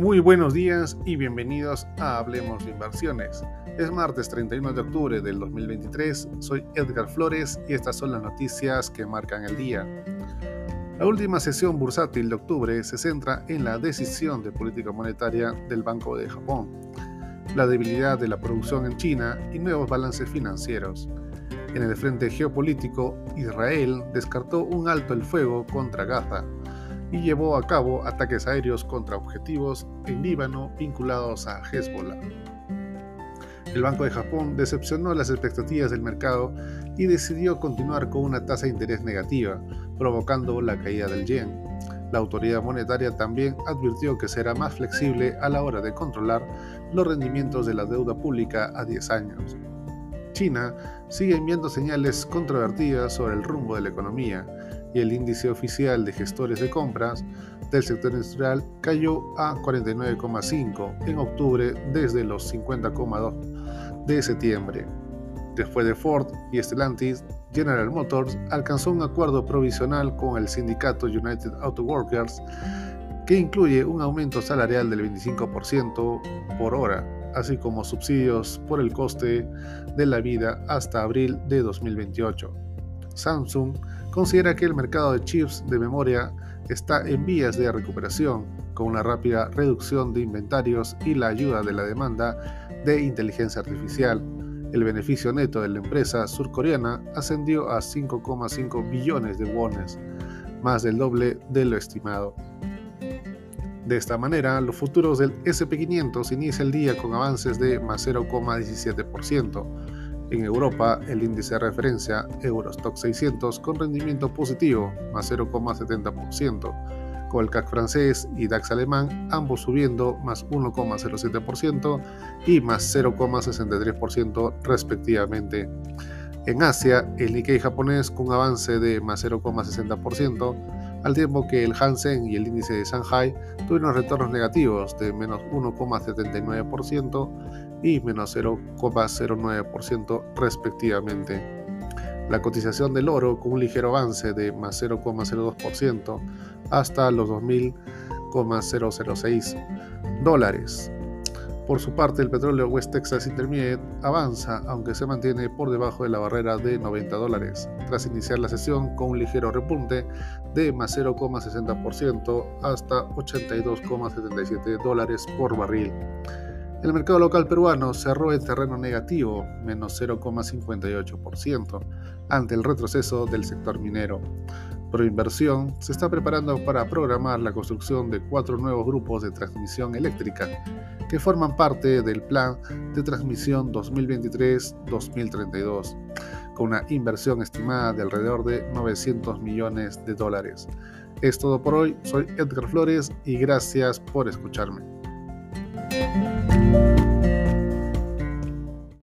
Muy buenos días y bienvenidos a Hablemos de Inversiones. Es martes 31 de octubre del 2023, soy Edgar Flores y estas son las noticias que marcan el día. La última sesión bursátil de octubre se centra en la decisión de política monetaria del Banco de Japón, la debilidad de la producción en China y nuevos balances financieros. En el frente geopolítico, Israel descartó un alto el fuego contra Gaza y llevó a cabo ataques aéreos contra objetivos en Líbano vinculados a Hezbollah. El Banco de Japón decepcionó las expectativas del mercado y decidió continuar con una tasa de interés negativa, provocando la caída del yen. La autoridad monetaria también advirtió que será más flexible a la hora de controlar los rendimientos de la deuda pública a 10 años. China sigue enviando señales controvertidas sobre el rumbo de la economía y el índice oficial de gestores de compras del sector industrial cayó a 49,5 en octubre desde los 50,2 de septiembre. Después de Ford y Stellantis, General Motors alcanzó un acuerdo provisional con el sindicato United Auto Workers que incluye un aumento salarial del 25% por hora, así como subsidios por el coste de la vida hasta abril de 2028. Samsung considera que el mercado de chips de memoria está en vías de recuperación, con una rápida reducción de inventarios y la ayuda de la demanda de inteligencia artificial. El beneficio neto de la empresa surcoreana ascendió a 5,5 billones de wones, más del doble de lo estimado. De esta manera, los futuros del SP500 inicia el día con avances de más 0,17%. En Europa, el índice de referencia Eurostock 600 con rendimiento positivo, más 0,70%, con el CAC francés y DAX alemán ambos subiendo más 1,07% y más 0,63% respectivamente. En Asia, el Nikkei japonés con avance de más 0,60%, al tiempo que el Hansen y el índice de Shanghai tuvieron retornos negativos de menos 1,79% y menos 0,09% respectivamente. La cotización del oro con un ligero avance de más 0,02% hasta los 2.006 dólares. Por su parte, el petróleo West Texas Intermediate avanza, aunque se mantiene por debajo de la barrera de 90 dólares, tras iniciar la sesión con un ligero repunte de más 0,60% hasta 82,77 dólares por barril. El mercado local peruano cerró en terreno negativo, menos 0,58%, ante el retroceso del sector minero. Proinversión se está preparando para programar la construcción de cuatro nuevos grupos de transmisión eléctrica que forman parte del Plan de Transmisión 2023-2032, con una inversión estimada de alrededor de 900 millones de dólares. Es todo por hoy, soy Edgar Flores y gracias por escucharme.